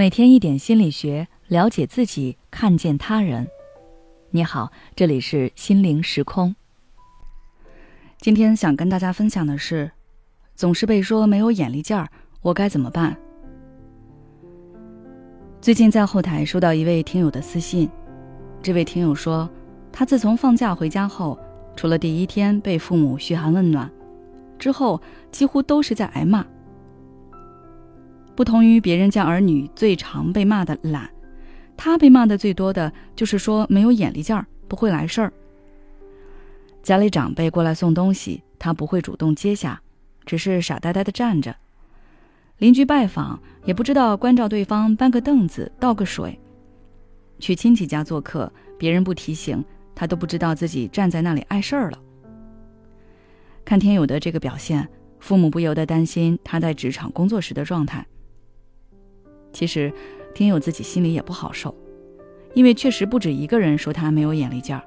每天一点心理学，了解自己，看见他人。你好，这里是心灵时空。今天想跟大家分享的是，总是被说没有眼力劲儿，我该怎么办？最近在后台收到一位听友的私信，这位听友说，他自从放假回家后，除了第一天被父母嘘寒问暖，之后几乎都是在挨骂。不同于别人家儿女最常被骂的懒，他被骂的最多的就是说没有眼力劲儿，不会来事儿。家里长辈过来送东西，他不会主动接下，只是傻呆呆的站着。邻居拜访也不知道关照对方搬个凳子、倒个水。去亲戚家做客，别人不提醒，他都不知道自己站在那里碍事儿了。看天友的这个表现，父母不由得担心他在职场工作时的状态。其实，听友自己心里也不好受，因为确实不止一个人说他没有眼力劲儿。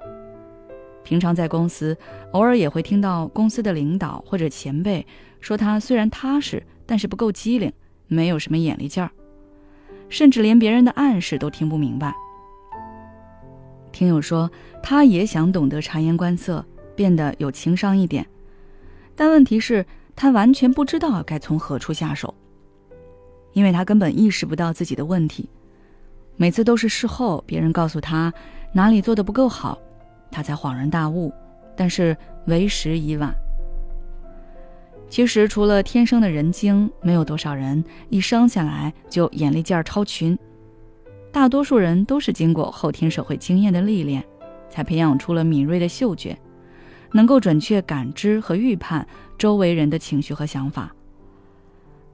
平常在公司，偶尔也会听到公司的领导或者前辈说他虽然踏实，但是不够机灵，没有什么眼力劲儿，甚至连别人的暗示都听不明白。听友说他也想懂得察言观色，变得有情商一点，但问题是，他完全不知道该从何处下手。因为他根本意识不到自己的问题，每次都是事后别人告诉他哪里做的不够好，他才恍然大悟，但是为时已晚。其实除了天生的人精，没有多少人一生下来就眼力劲儿超群，大多数人都是经过后天社会经验的历练，才培养出了敏锐的嗅觉，能够准确感知和预判周围人的情绪和想法。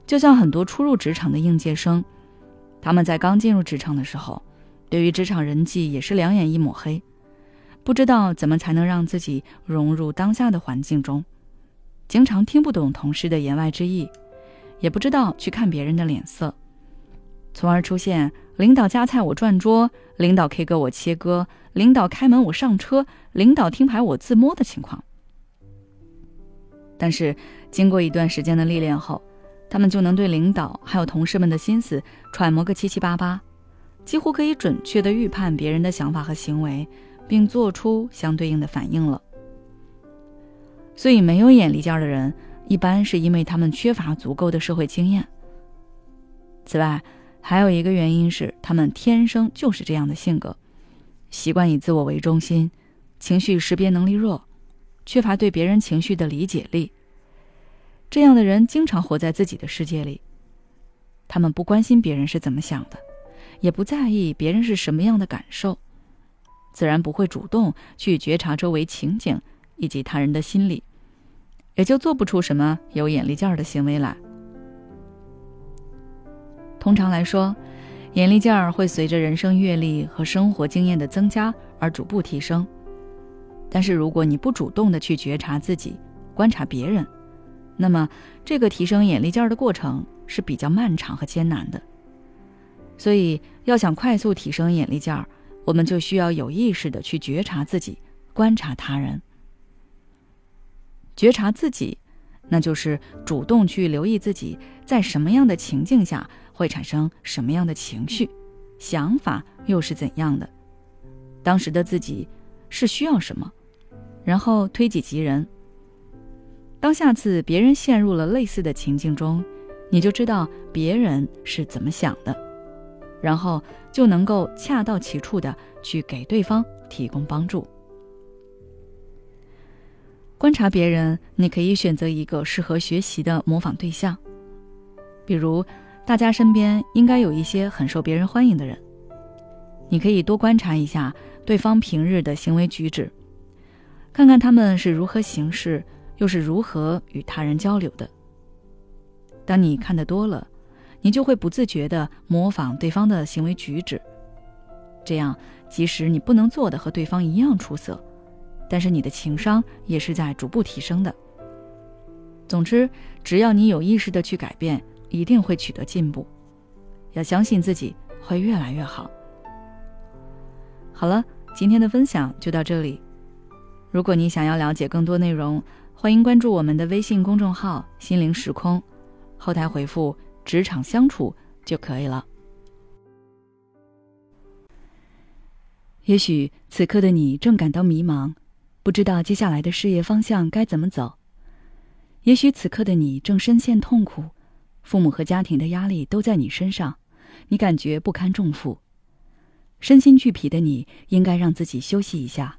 就像很多初入职场的应届生，他们在刚进入职场的时候，对于职场人际也是两眼一抹黑，不知道怎么才能让自己融入当下的环境中，经常听不懂同事的言外之意，也不知道去看别人的脸色，从而出现领导夹菜我转桌，领导 K 歌我切歌，领导开门我上车，领导听牌我自摸的情况。但是经过一段时间的历练后，他们就能对领导还有同事们的心思揣摩个七七八八，几乎可以准确的预判别人的想法和行为，并做出相对应的反应了。所以，没有眼力劲儿的人，一般是因为他们缺乏足够的社会经验。此外，还有一个原因是他们天生就是这样的性格，习惯以自我为中心，情绪识别能力弱，缺乏对别人情绪的理解力。这样的人经常活在自己的世界里，他们不关心别人是怎么想的，也不在意别人是什么样的感受，自然不会主动去觉察周围情景以及他人的心理，也就做不出什么有眼力劲儿的行为来。通常来说，眼力劲儿会随着人生阅历和生活经验的增加而逐步提升，但是如果你不主动的去觉察自己，观察别人，那么，这个提升眼力劲儿的过程是比较漫长和艰难的。所以，要想快速提升眼力劲儿，我们就需要有意识的去觉察自己，观察他人。觉察自己，那就是主动去留意自己在什么样的情境下会产生什么样的情绪，想法又是怎样的，当时的自己是需要什么，然后推己及人。当下次别人陷入了类似的情境中，你就知道别人是怎么想的，然后就能够恰到其处的去给对方提供帮助。观察别人，你可以选择一个适合学习的模仿对象，比如大家身边应该有一些很受别人欢迎的人，你可以多观察一下对方平日的行为举止，看看他们是如何行事。又是如何与他人交流的？当你看得多了，你就会不自觉地模仿对方的行为举止。这样，即使你不能做的和对方一样出色，但是你的情商也是在逐步提升的。总之，只要你有意识地去改变，一定会取得进步。要相信自己会越来越好。好了，今天的分享就到这里。如果你想要了解更多内容，欢迎关注我们的微信公众号心灵时空后台回复职场相处就可以了。也许此刻的你正感到迷茫不知道接下来的事业方向该怎么走。也许此刻的你正深陷痛苦父母和家庭的压力都在你身上你感觉不堪重负。身心俱疲的你应该让自己休息一下。